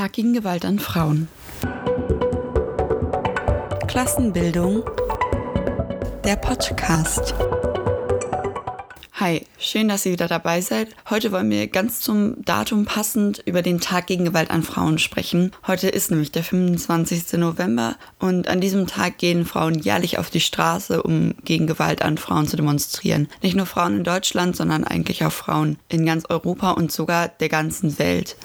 Tag gegen Gewalt an Frauen. Klassenbildung. Der Podcast. Hi, schön, dass ihr wieder dabei seid. Heute wollen wir ganz zum Datum passend über den Tag gegen Gewalt an Frauen sprechen. Heute ist nämlich der 25. November und an diesem Tag gehen Frauen jährlich auf die Straße, um gegen Gewalt an Frauen zu demonstrieren. Nicht nur Frauen in Deutschland, sondern eigentlich auch Frauen in ganz Europa und sogar der ganzen Welt.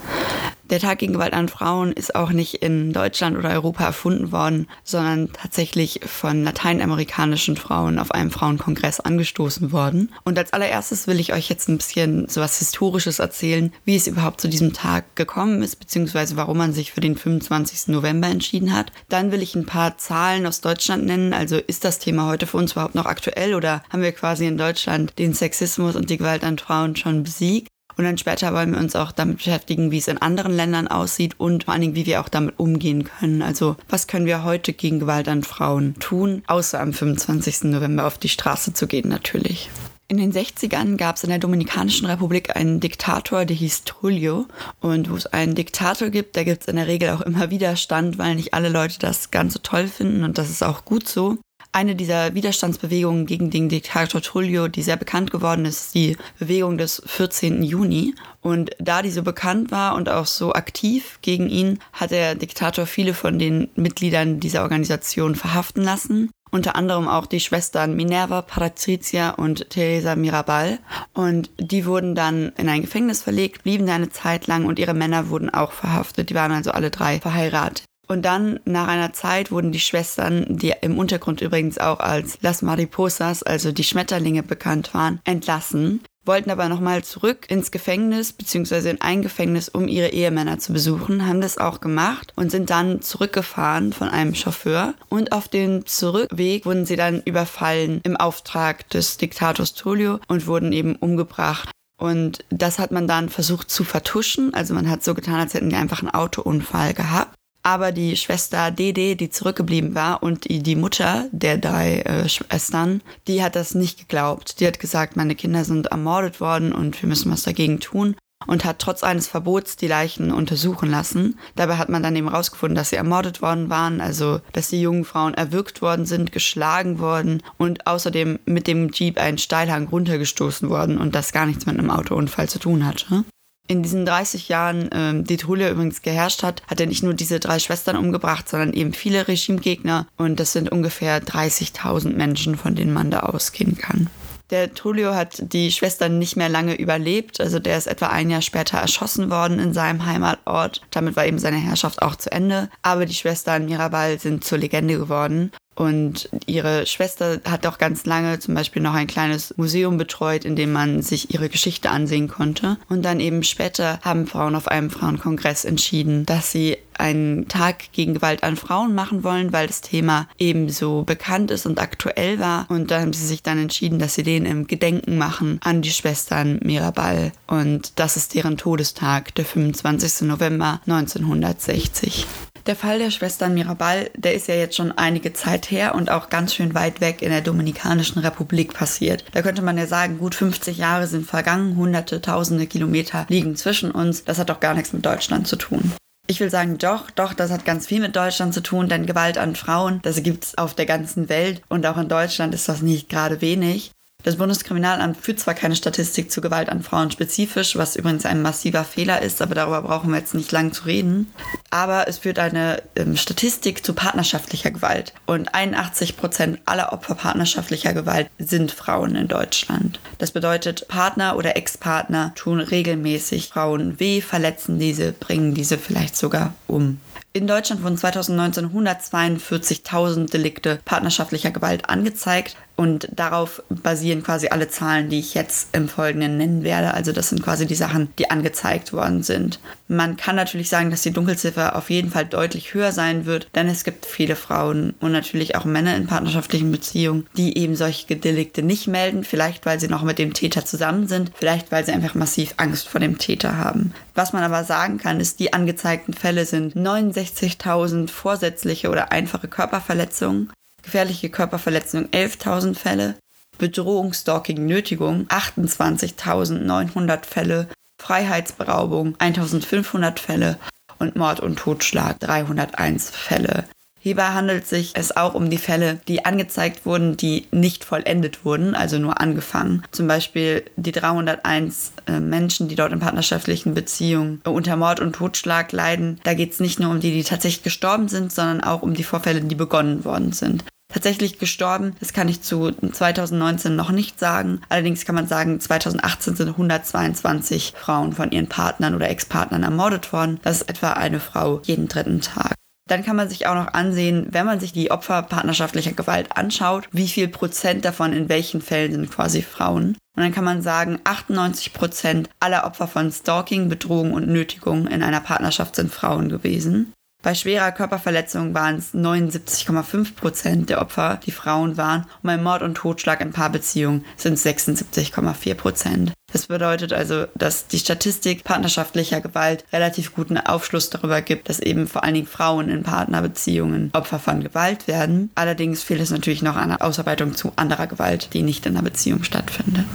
Der Tag gegen Gewalt an Frauen ist auch nicht in Deutschland oder Europa erfunden worden, sondern tatsächlich von lateinamerikanischen Frauen auf einem Frauenkongress angestoßen worden. Und als allererstes will ich euch jetzt ein bisschen so was Historisches erzählen, wie es überhaupt zu diesem Tag gekommen ist, beziehungsweise warum man sich für den 25. November entschieden hat. Dann will ich ein paar Zahlen aus Deutschland nennen. Also ist das Thema heute für uns überhaupt noch aktuell oder haben wir quasi in Deutschland den Sexismus und die Gewalt an Frauen schon besiegt? Und dann später wollen wir uns auch damit beschäftigen, wie es in anderen Ländern aussieht und vor allen Dingen, wie wir auch damit umgehen können. Also was können wir heute gegen Gewalt an Frauen tun, außer am 25. November auf die Straße zu gehen natürlich. In den 60ern gab es in der Dominikanischen Republik einen Diktator, der hieß Trujillo. Und wo es einen Diktator gibt, da gibt es in der Regel auch immer Widerstand, weil nicht alle Leute das ganz so toll finden und das ist auch gut so. Eine dieser Widerstandsbewegungen gegen den Diktator Trujillo, die sehr bekannt geworden ist, ist die Bewegung des 14. Juni. Und da die so bekannt war und auch so aktiv gegen ihn, hat der Diktator viele von den Mitgliedern dieser Organisation verhaften lassen unter anderem auch die Schwestern Minerva, Patrizia und Teresa Mirabal. Und die wurden dann in ein Gefängnis verlegt, blieben da eine Zeit lang und ihre Männer wurden auch verhaftet. Die waren also alle drei verheiratet. Und dann, nach einer Zeit, wurden die Schwestern, die im Untergrund übrigens auch als Las Mariposas, also die Schmetterlinge bekannt waren, entlassen, wollten aber nochmal zurück ins Gefängnis, beziehungsweise in ein Gefängnis, um ihre Ehemänner zu besuchen, haben das auch gemacht und sind dann zurückgefahren von einem Chauffeur. Und auf dem Zurückweg wurden sie dann überfallen im Auftrag des Diktators Tullio und wurden eben umgebracht. Und das hat man dann versucht zu vertuschen. Also man hat so getan, als hätten die einfach einen Autounfall gehabt. Aber die Schwester Dede, die zurückgeblieben war, und die, Mutter der drei äh, Schwestern, die hat das nicht geglaubt. Die hat gesagt, meine Kinder sind ermordet worden und wir müssen was dagegen tun. Und hat trotz eines Verbots die Leichen untersuchen lassen. Dabei hat man dann eben rausgefunden, dass sie ermordet worden waren, also dass die jungen Frauen erwürgt worden sind, geschlagen worden und außerdem mit dem Jeep einen Steilhang runtergestoßen worden und das gar nichts mit einem Autounfall zu tun hatte. In diesen 30 Jahren, ähm, die Trulio übrigens geherrscht hat, hat er nicht nur diese drei Schwestern umgebracht, sondern eben viele Regimegegner. Und das sind ungefähr 30.000 Menschen, von denen man da ausgehen kann. Der Trulio hat die Schwestern nicht mehr lange überlebt. Also der ist etwa ein Jahr später erschossen worden in seinem Heimatort. Damit war eben seine Herrschaft auch zu Ende. Aber die Schwestern Mirabal sind zur Legende geworden. Und ihre Schwester hat auch ganz lange zum Beispiel noch ein kleines Museum betreut, in dem man sich ihre Geschichte ansehen konnte. Und dann eben später haben Frauen auf einem Frauenkongress entschieden, dass sie einen Tag gegen Gewalt an Frauen machen wollen, weil das Thema ebenso bekannt ist und aktuell war. Und da haben sie sich dann entschieden, dass sie den im Gedenken machen an die Schwestern Mirabal. Und das ist deren Todestag, der 25. November 1960. Der Fall der Schwestern Mirabal, der ist ja jetzt schon einige Zeit her und auch ganz schön weit weg in der Dominikanischen Republik passiert. Da könnte man ja sagen, gut 50 Jahre sind vergangen, hunderte, tausende Kilometer liegen zwischen uns. Das hat doch gar nichts mit Deutschland zu tun. Ich will sagen, doch, doch, das hat ganz viel mit Deutschland zu tun, denn Gewalt an Frauen, das gibt es auf der ganzen Welt und auch in Deutschland ist das nicht gerade wenig. Das Bundeskriminalamt führt zwar keine Statistik zu Gewalt an Frauen spezifisch, was übrigens ein massiver Fehler ist, aber darüber brauchen wir jetzt nicht lang zu reden. Aber es führt eine ähm, Statistik zu partnerschaftlicher Gewalt. Und 81 Prozent aller Opfer partnerschaftlicher Gewalt sind Frauen in Deutschland. Das bedeutet, Partner oder Ex-Partner tun regelmäßig Frauen weh, verletzen diese, bringen diese vielleicht sogar um. In Deutschland wurden 2019 142.000 Delikte partnerschaftlicher Gewalt angezeigt. Und darauf basieren quasi alle Zahlen, die ich jetzt im Folgenden nennen werde. Also das sind quasi die Sachen, die angezeigt worden sind. Man kann natürlich sagen, dass die Dunkelziffer auf jeden Fall deutlich höher sein wird, denn es gibt viele Frauen und natürlich auch Männer in partnerschaftlichen Beziehungen, die eben solche Delikte nicht melden. Vielleicht, weil sie noch mit dem Täter zusammen sind, vielleicht, weil sie einfach massiv Angst vor dem Täter haben. Was man aber sagen kann, ist, die angezeigten Fälle sind 69.000 vorsätzliche oder einfache Körperverletzungen, gefährliche Körperverletzung 11.000 Fälle, Bedrohung, Stalking, Nötigung 28.900 Fälle, Freiheitsberaubung 1.500 Fälle und Mord und Totschlag 301 Fälle. Hierbei handelt sich es auch um die Fälle, die angezeigt wurden, die nicht vollendet wurden, also nur angefangen. Zum Beispiel die 301 äh, Menschen, die dort in partnerschaftlichen Beziehungen unter Mord und Totschlag leiden. Da geht es nicht nur um die, die tatsächlich gestorben sind, sondern auch um die Vorfälle, die begonnen worden sind. Tatsächlich gestorben, das kann ich zu 2019 noch nicht sagen. Allerdings kann man sagen, 2018 sind 122 Frauen von ihren Partnern oder Ex-Partnern ermordet worden. Das ist etwa eine Frau jeden dritten Tag. Dann kann man sich auch noch ansehen, wenn man sich die Opfer partnerschaftlicher Gewalt anschaut, wie viel Prozent davon in welchen Fällen sind quasi Frauen. Und dann kann man sagen, 98 Prozent aller Opfer von Stalking, Bedrohung und Nötigung in einer Partnerschaft sind Frauen gewesen. Bei schwerer Körperverletzung waren es 79,5 Prozent der Opfer, die Frauen waren. Und bei Mord und Totschlag in Paarbeziehungen sind es 76,4 Prozent. Das bedeutet also, dass die Statistik partnerschaftlicher Gewalt relativ guten Aufschluss darüber gibt, dass eben vor allen Dingen Frauen in Partnerbeziehungen Opfer von Gewalt werden. Allerdings fehlt es natürlich noch an der Ausarbeitung zu anderer Gewalt, die nicht in der Beziehung stattfindet.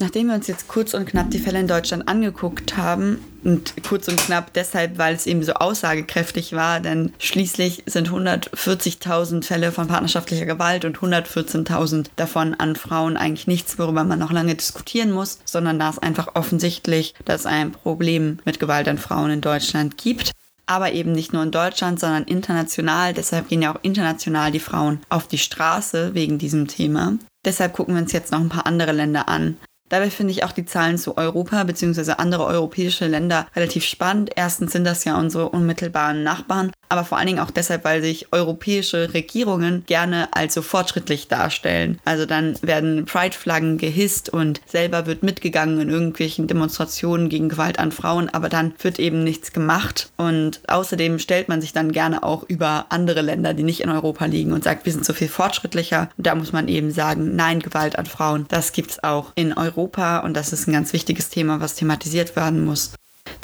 Nachdem wir uns jetzt kurz und knapp die Fälle in Deutschland angeguckt haben, und kurz und knapp deshalb, weil es eben so aussagekräftig war, denn schließlich sind 140.000 Fälle von partnerschaftlicher Gewalt und 114.000 davon an Frauen eigentlich nichts, worüber man noch lange diskutieren muss, sondern da es einfach offensichtlich, dass es ein Problem mit Gewalt an Frauen in Deutschland gibt. Aber eben nicht nur in Deutschland, sondern international. Deshalb gehen ja auch international die Frauen auf die Straße wegen diesem Thema. Deshalb gucken wir uns jetzt noch ein paar andere Länder an. Dabei finde ich auch die Zahlen zu Europa bzw. andere europäische Länder relativ spannend. Erstens sind das ja unsere unmittelbaren Nachbarn, aber vor allen Dingen auch deshalb, weil sich europäische Regierungen gerne als so fortschrittlich darstellen. Also dann werden Pride-Flaggen gehisst und selber wird mitgegangen in irgendwelchen Demonstrationen gegen Gewalt an Frauen, aber dann wird eben nichts gemacht. Und außerdem stellt man sich dann gerne auch über andere Länder, die nicht in Europa liegen und sagt, wir sind so viel fortschrittlicher. Und da muss man eben sagen, nein, Gewalt an Frauen, das gibt es auch in Europa und das ist ein ganz wichtiges Thema, was thematisiert werden muss.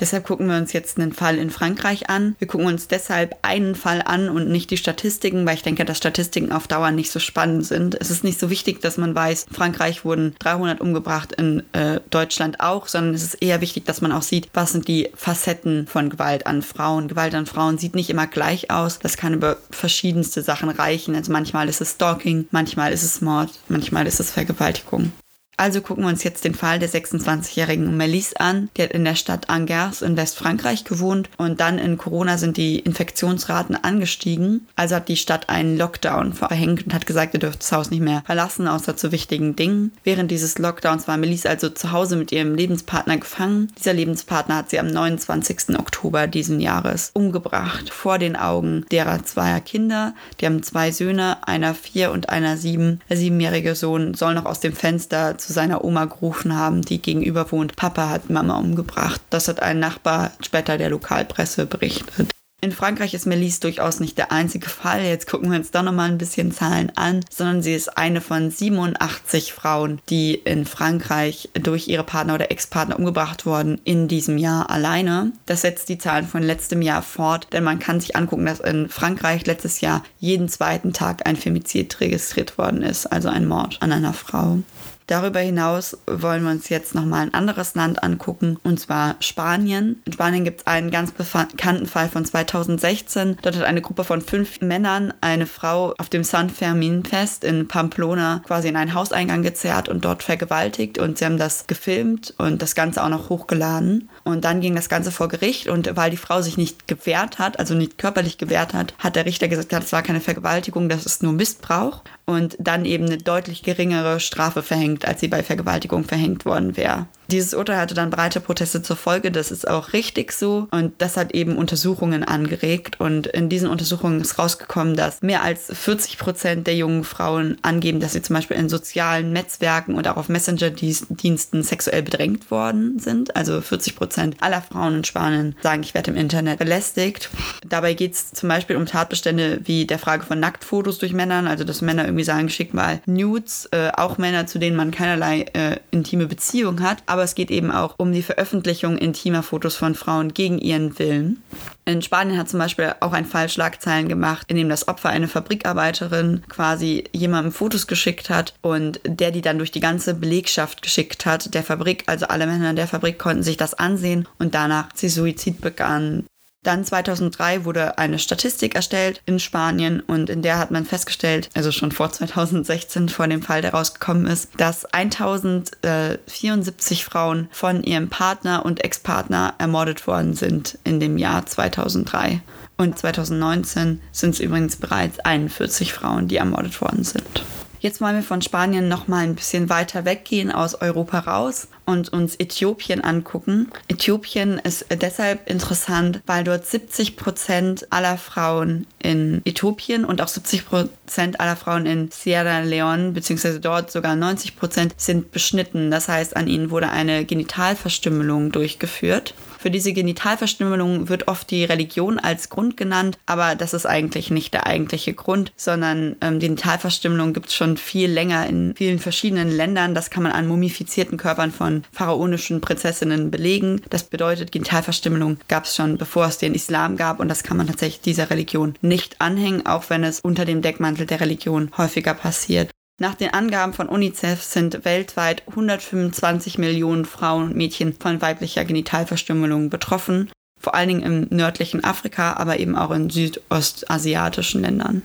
Deshalb gucken wir uns jetzt einen Fall in Frankreich an. Wir gucken uns deshalb einen Fall an und nicht die Statistiken, weil ich denke, dass Statistiken auf Dauer nicht so spannend sind. Es ist nicht so wichtig, dass man weiß, in Frankreich wurden 300 umgebracht, in äh, Deutschland auch, sondern es ist eher wichtig, dass man auch sieht, was sind die Facetten von Gewalt an Frauen. Gewalt an Frauen sieht nicht immer gleich aus. Das kann über verschiedenste Sachen reichen. Also manchmal ist es Stalking, manchmal ist es Mord, manchmal ist es Vergewaltigung. Also gucken wir uns jetzt den Fall der 26-jährigen Melisse an. Die hat in der Stadt Angers in Westfrankreich gewohnt und dann in Corona sind die Infektionsraten angestiegen. Also hat die Stadt einen Lockdown verhängt und hat gesagt, ihr dürft das Haus nicht mehr verlassen, außer zu wichtigen Dingen. Während dieses Lockdowns war Melisse also zu Hause mit ihrem Lebenspartner gefangen. Dieser Lebenspartner hat sie am 29. Oktober diesen Jahres umgebracht, vor den Augen derer zweier Kinder. Die haben zwei Söhne, einer vier und einer sieben. Der siebenjährige Sohn soll noch aus dem Fenster zu seiner Oma gerufen haben, die gegenüber wohnt. Papa hat Mama umgebracht. Das hat ein Nachbar später der Lokalpresse berichtet. In Frankreich ist Melisse durchaus nicht der einzige Fall. Jetzt gucken wir uns doch nochmal ein bisschen Zahlen an, sondern sie ist eine von 87 Frauen, die in Frankreich durch ihre Partner oder Ex-Partner umgebracht wurden in diesem Jahr alleine. Das setzt die Zahlen von letztem Jahr fort, denn man kann sich angucken, dass in Frankreich letztes Jahr jeden zweiten Tag ein Femizid registriert worden ist, also ein Mord an einer Frau. Darüber hinaus wollen wir uns jetzt nochmal ein anderes Land angucken, und zwar Spanien. In Spanien gibt es einen ganz bekannten Fall von 2016. Dort hat eine Gruppe von fünf Männern eine Frau auf dem San Fermin-Fest in Pamplona quasi in einen Hauseingang gezerrt und dort vergewaltigt. Und sie haben das gefilmt und das Ganze auch noch hochgeladen. Und dann ging das Ganze vor Gericht und weil die Frau sich nicht gewehrt hat, also nicht körperlich gewehrt hat, hat der Richter gesagt, das war keine Vergewaltigung, das ist nur Missbrauch und dann eben eine deutlich geringere Strafe verhängt, als sie bei Vergewaltigung verhängt worden wäre. Dieses Urteil hatte dann breite Proteste zur Folge, das ist auch richtig so und das hat eben Untersuchungen angeregt und in diesen Untersuchungen ist rausgekommen, dass mehr als 40 Prozent der jungen Frauen angeben, dass sie zum Beispiel in sozialen Netzwerken und auch auf Messenger-Diensten sexuell bedrängt worden sind. Also 40 Prozent aller Frauen in Spanien sagen, ich werde im Internet belästigt. Dabei geht es zum Beispiel um Tatbestände wie der Frage von Nacktfotos durch Männern, also dass Männer irgendwie sagen, schick mal Nudes, äh, auch Männer, zu denen man keinerlei äh, intime Beziehung hat aber es geht eben auch um die Veröffentlichung intimer Fotos von Frauen gegen ihren Willen. In Spanien hat zum Beispiel auch ein Fall Schlagzeilen gemacht, in dem das Opfer eine Fabrikarbeiterin quasi jemandem Fotos geschickt hat und der die dann durch die ganze Belegschaft geschickt hat, der Fabrik. Also alle Männer der Fabrik konnten sich das ansehen und danach sie Suizid begann. Dann 2003 wurde eine Statistik erstellt in Spanien und in der hat man festgestellt, also schon vor 2016, vor dem Fall, der rausgekommen ist, dass 1074 Frauen von ihrem Partner und Ex-Partner ermordet worden sind in dem Jahr 2003. Und 2019 sind es übrigens bereits 41 Frauen, die ermordet worden sind. Jetzt wollen wir von Spanien noch mal ein bisschen weiter weggehen aus Europa raus und uns Äthiopien angucken. Äthiopien ist deshalb interessant, weil dort 70 Prozent aller Frauen in Äthiopien und auch 70 Prozent aller Frauen in Sierra Leone, beziehungsweise dort sogar 90 Prozent, sind beschnitten. Das heißt, an ihnen wurde eine Genitalverstümmelung durchgeführt. Für diese Genitalverstümmelung wird oft die Religion als Grund genannt, aber das ist eigentlich nicht der eigentliche Grund, sondern ähm, Genitalverstümmelung gibt es schon viel länger in vielen verschiedenen Ländern. Das kann man an mumifizierten Körpern von pharaonischen Prinzessinnen belegen. Das bedeutet, Genitalverstümmelung gab es schon bevor es den Islam gab und das kann man tatsächlich dieser Religion nicht anhängen, auch wenn es unter dem Deckmantel der Religion häufiger passiert. Nach den Angaben von UNICEF sind weltweit 125 Millionen Frauen und Mädchen von weiblicher Genitalverstümmelung betroffen, vor allen Dingen im nördlichen Afrika, aber eben auch in südostasiatischen Ländern.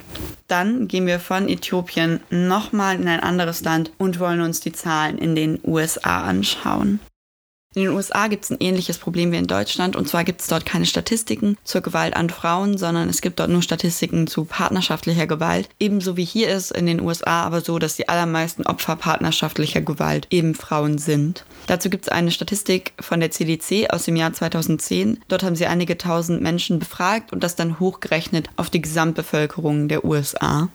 Dann gehen wir von Äthiopien nochmal in ein anderes Land und wollen uns die Zahlen in den USA anschauen. In den USA gibt es ein ähnliches Problem wie in Deutschland und zwar gibt es dort keine Statistiken zur Gewalt an Frauen, sondern es gibt dort nur Statistiken zu partnerschaftlicher Gewalt. Ebenso wie hier ist in den USA aber so, dass die allermeisten Opfer partnerschaftlicher Gewalt eben Frauen sind. Dazu gibt es eine Statistik von der CDC aus dem Jahr 2010. Dort haben sie einige tausend Menschen befragt und das dann hochgerechnet auf die Gesamtbevölkerung der USA.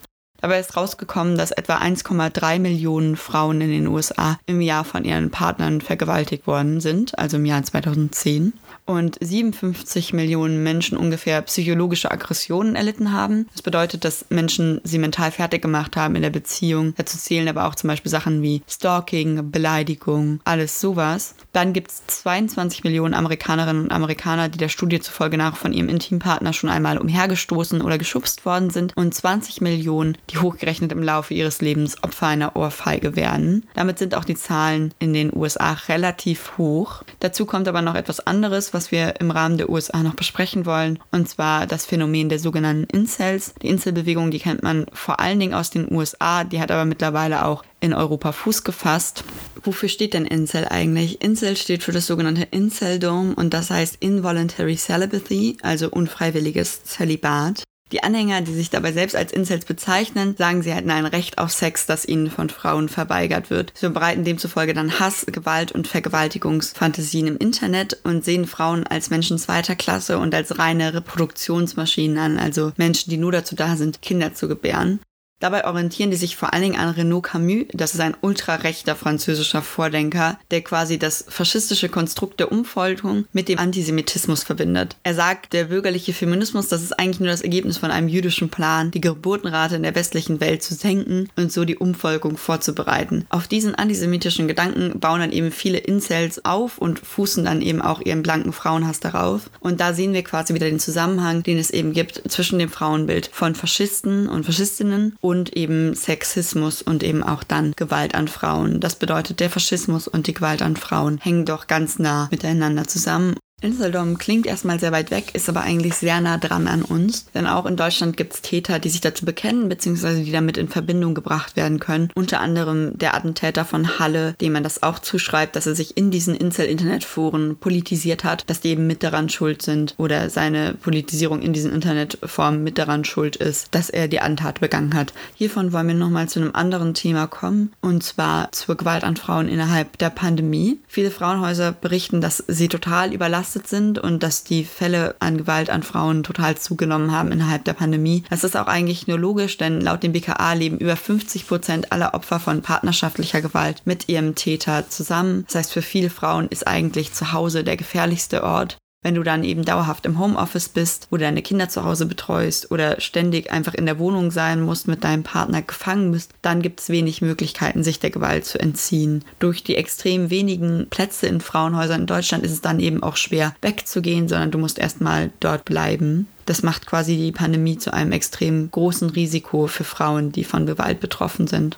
Dabei ist rausgekommen, dass etwa 1,3 Millionen Frauen in den USA im Jahr von ihren Partnern vergewaltigt worden sind, also im Jahr 2010 und 57 Millionen Menschen ungefähr psychologische Aggressionen erlitten haben. Das bedeutet, dass Menschen sie mental fertig gemacht haben in der Beziehung. Dazu zählen aber auch zum Beispiel Sachen wie Stalking, Beleidigung, alles sowas. Dann gibt es 22 Millionen Amerikanerinnen und Amerikaner, die der Studie zufolge nach von ihrem Intimpartner schon einmal umhergestoßen oder geschubst worden sind und 20 Millionen, die hochgerechnet im Laufe ihres Lebens Opfer einer Ohrfeige werden. Damit sind auch die Zahlen in den USA relativ hoch. Dazu kommt aber noch etwas anderes, was wir im Rahmen der USA noch besprechen wollen, und zwar das Phänomen der sogenannten Incels. Die Inselbewegung, die kennt man vor allen Dingen aus den USA, die hat aber mittlerweile auch in Europa Fuß gefasst. Wofür steht denn Incel eigentlich? Incel steht für das sogenannte Inceldom und das heißt Involuntary Celibacy, also unfreiwilliges Zölibat. Die Anhänger, die sich dabei selbst als Incels bezeichnen, sagen, sie hätten ein Recht auf Sex, das ihnen von Frauen verweigert wird. Sie verbreiten demzufolge dann Hass, Gewalt und Vergewaltigungsfantasien im Internet und sehen Frauen als Menschen zweiter Klasse und als reine Reproduktionsmaschinen an, also Menschen, die nur dazu da sind, Kinder zu gebären. Dabei orientieren die sich vor allen Dingen an Renaud Camus, das ist ein ultrarechter französischer Vordenker, der quasi das faschistische Konstrukt der Umvolkung mit dem Antisemitismus verbindet. Er sagt, der bürgerliche Feminismus, das ist eigentlich nur das Ergebnis von einem jüdischen Plan, die Geburtenrate in der westlichen Welt zu senken und so die Umvolkung vorzubereiten. Auf diesen antisemitischen Gedanken bauen dann eben viele Incels auf und fußen dann eben auch ihren blanken Frauenhass darauf. Und da sehen wir quasi wieder den Zusammenhang, den es eben gibt zwischen dem Frauenbild von Faschisten und Faschistinnen und und eben Sexismus und eben auch dann Gewalt an Frauen. Das bedeutet, der Faschismus und die Gewalt an Frauen hängen doch ganz nah miteinander zusammen. Inseldom klingt erstmal sehr weit weg, ist aber eigentlich sehr nah dran an uns. Denn auch in Deutschland gibt es Täter, die sich dazu bekennen, beziehungsweise die damit in Verbindung gebracht werden können. Unter anderem der Attentäter von Halle, dem man das auch zuschreibt, dass er sich in diesen Incel-Internetforen politisiert hat, dass die eben mit daran schuld sind oder seine Politisierung in diesen Internetformen mit daran schuld ist, dass er die Antat begangen hat. Hiervon wollen wir nochmal zu einem anderen Thema kommen, und zwar zur Gewalt an Frauen innerhalb der Pandemie. Viele Frauenhäuser berichten, dass sie total überlastet überlastet sind und dass die Fälle an Gewalt an Frauen total zugenommen haben innerhalb der Pandemie. Das ist auch eigentlich nur logisch, denn laut dem BKA leben über 50 Prozent aller Opfer von partnerschaftlicher Gewalt mit ihrem Täter zusammen. Das heißt, für viele Frauen ist eigentlich zu Hause der gefährlichste Ort. Wenn du dann eben dauerhaft im Homeoffice bist oder deine Kinder zu Hause betreust oder ständig einfach in der Wohnung sein musst, mit deinem Partner gefangen bist, dann gibt es wenig Möglichkeiten, sich der Gewalt zu entziehen. Durch die extrem wenigen Plätze in Frauenhäusern in Deutschland ist es dann eben auch schwer wegzugehen, sondern du musst erstmal dort bleiben. Das macht quasi die Pandemie zu einem extrem großen Risiko für Frauen, die von Gewalt betroffen sind.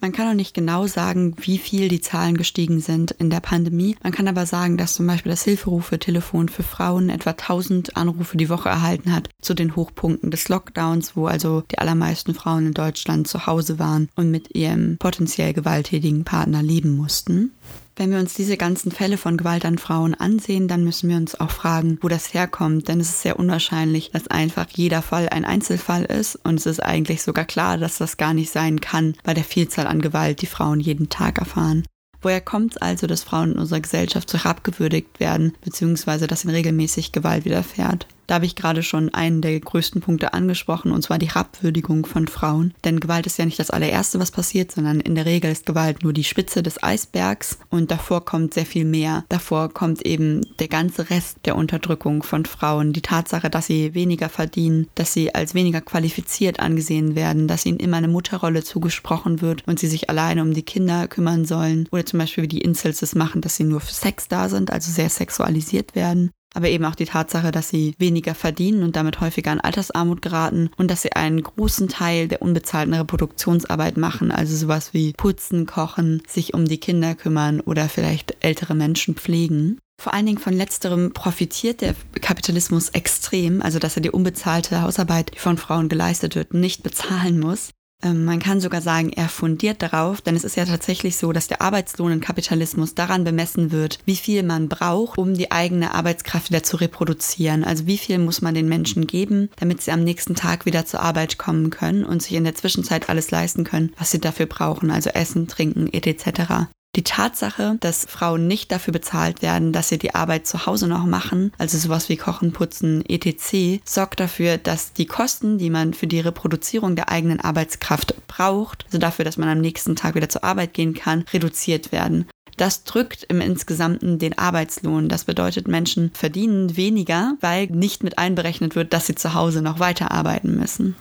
Man kann auch nicht genau sagen, wie viel die Zahlen gestiegen sind in der Pandemie. Man kann aber sagen, dass zum Beispiel das Hilferufe-Telefon für Frauen etwa 1000 Anrufe die Woche erhalten hat zu den Hochpunkten des Lockdowns, wo also die allermeisten Frauen in Deutschland zu Hause waren und mit ihrem potenziell gewalttätigen Partner leben mussten. Wenn wir uns diese ganzen Fälle von Gewalt an Frauen ansehen, dann müssen wir uns auch fragen, wo das herkommt. Denn es ist sehr unwahrscheinlich, dass einfach jeder Fall ein Einzelfall ist. Und es ist eigentlich sogar klar, dass das gar nicht sein kann bei der Vielzahl an Gewalt, die Frauen jeden Tag erfahren. Woher kommt es also, dass Frauen in unserer Gesellschaft so herabgewürdigt werden, beziehungsweise dass ihnen regelmäßig Gewalt widerfährt? Da habe ich gerade schon einen der größten Punkte angesprochen, und zwar die Herabwürdigung von Frauen. Denn Gewalt ist ja nicht das allererste, was passiert, sondern in der Regel ist Gewalt nur die Spitze des Eisbergs und davor kommt sehr viel mehr. Davor kommt eben der ganze Rest der Unterdrückung von Frauen. Die Tatsache, dass sie weniger verdienen, dass sie als weniger qualifiziert angesehen werden, dass ihnen immer eine Mutterrolle zugesprochen wird und sie sich alleine um die Kinder kümmern sollen. Oder zum Beispiel wie die Incels es machen, dass sie nur für Sex da sind, also sehr sexualisiert werden aber eben auch die Tatsache, dass sie weniger verdienen und damit häufiger in Altersarmut geraten und dass sie einen großen Teil der unbezahlten Reproduktionsarbeit machen, also sowas wie putzen, kochen, sich um die Kinder kümmern oder vielleicht ältere Menschen pflegen. Vor allen Dingen von letzterem profitiert der Kapitalismus extrem, also dass er die unbezahlte Hausarbeit, die von Frauen geleistet wird, nicht bezahlen muss. Ähm, man kann sogar sagen, er fundiert darauf, denn es ist ja tatsächlich so, dass der Arbeitslohn im Kapitalismus daran bemessen wird, wie viel man braucht, um die eigene Arbeitskraft wieder zu reproduzieren. Also wie viel muss man den Menschen geben, damit sie am nächsten Tag wieder zur Arbeit kommen können und sich in der Zwischenzeit alles leisten können, was sie dafür brauchen, also Essen, Trinken, etc. Die Tatsache, dass Frauen nicht dafür bezahlt werden, dass sie die Arbeit zu Hause noch machen, also sowas wie Kochen, Putzen, etc., sorgt dafür, dass die Kosten, die man für die Reproduzierung der eigenen Arbeitskraft braucht, also dafür, dass man am nächsten Tag wieder zur Arbeit gehen kann, reduziert werden. Das drückt im Insgesamten den Arbeitslohn. Das bedeutet, Menschen verdienen weniger, weil nicht mit einberechnet wird, dass sie zu Hause noch weiterarbeiten müssen.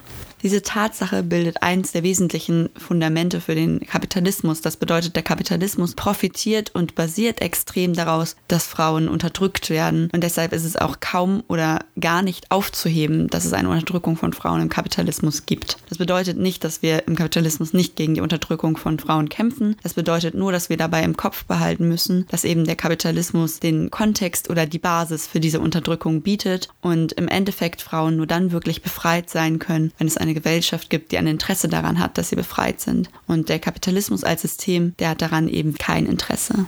Diese Tatsache bildet eins der wesentlichen Fundamente für den Kapitalismus. Das bedeutet, der Kapitalismus profitiert und basiert extrem daraus, dass Frauen unterdrückt werden. Und deshalb ist es auch kaum oder gar nicht aufzuheben, dass es eine Unterdrückung von Frauen im Kapitalismus gibt. Das bedeutet nicht, dass wir im Kapitalismus nicht gegen die Unterdrückung von Frauen kämpfen. Das bedeutet nur, dass wir dabei im Kopf behalten müssen, dass eben der Kapitalismus den Kontext oder die Basis für diese Unterdrückung bietet und im Endeffekt Frauen nur dann wirklich befreit sein können, wenn es eine Gesellschaft gibt, die ein Interesse daran hat, dass sie befreit sind. Und der Kapitalismus als System, der hat daran eben kein Interesse.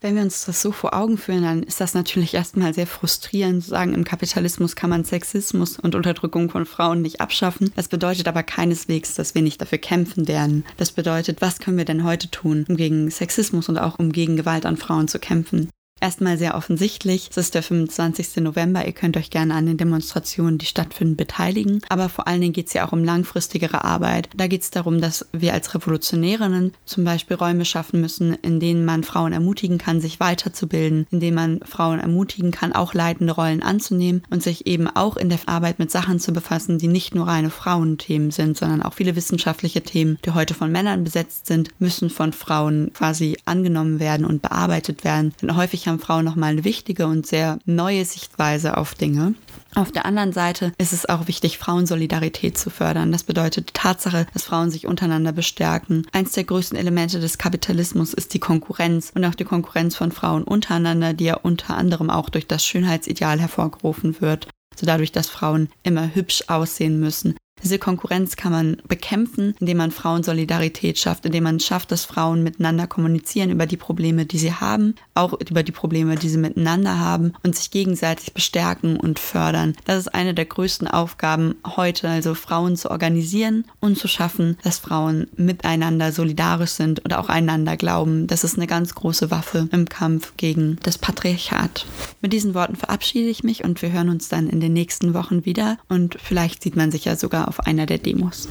Wenn wir uns das so vor Augen führen, dann ist das natürlich erstmal sehr frustrierend zu sagen, im Kapitalismus kann man Sexismus und Unterdrückung von Frauen nicht abschaffen. Das bedeutet aber keineswegs, dass wir nicht dafür kämpfen werden. Das bedeutet, was können wir denn heute tun, um gegen Sexismus und auch um gegen Gewalt an Frauen zu kämpfen? Erstmal sehr offensichtlich, es ist der 25. November, ihr könnt euch gerne an den Demonstrationen, die stattfinden, beteiligen. Aber vor allen Dingen geht es ja auch um langfristigere Arbeit. Da geht es darum, dass wir als Revolutionärinnen zum Beispiel Räume schaffen müssen, in denen man Frauen ermutigen kann, sich weiterzubilden, in denen man Frauen ermutigen kann, auch leitende Rollen anzunehmen und sich eben auch in der Arbeit mit Sachen zu befassen, die nicht nur reine Frauenthemen sind, sondern auch viele wissenschaftliche Themen, die heute von Männern besetzt sind, müssen von Frauen quasi angenommen werden und bearbeitet werden. Denn häufig haben Frauen nochmal eine wichtige und sehr neue Sichtweise auf Dinge. Auf der anderen Seite ist es auch wichtig, Frauensolidarität zu fördern. Das bedeutet die Tatsache, dass Frauen sich untereinander bestärken. Eins der größten Elemente des Kapitalismus ist die Konkurrenz und auch die Konkurrenz von Frauen untereinander, die ja unter anderem auch durch das Schönheitsideal hervorgerufen wird. So dadurch, dass Frauen immer hübsch aussehen müssen, diese Konkurrenz kann man bekämpfen, indem man Frauen Solidarität schafft, indem man schafft, dass Frauen miteinander kommunizieren über die Probleme, die sie haben, auch über die Probleme, die sie miteinander haben und sich gegenseitig bestärken und fördern. Das ist eine der größten Aufgaben heute, also Frauen zu organisieren und zu schaffen, dass Frauen miteinander solidarisch sind und auch einander glauben. Das ist eine ganz große Waffe im Kampf gegen das Patriarchat. Mit diesen Worten verabschiede ich mich und wir hören uns dann in den nächsten Wochen wieder und vielleicht sieht man sich ja sogar auf einer der Demos.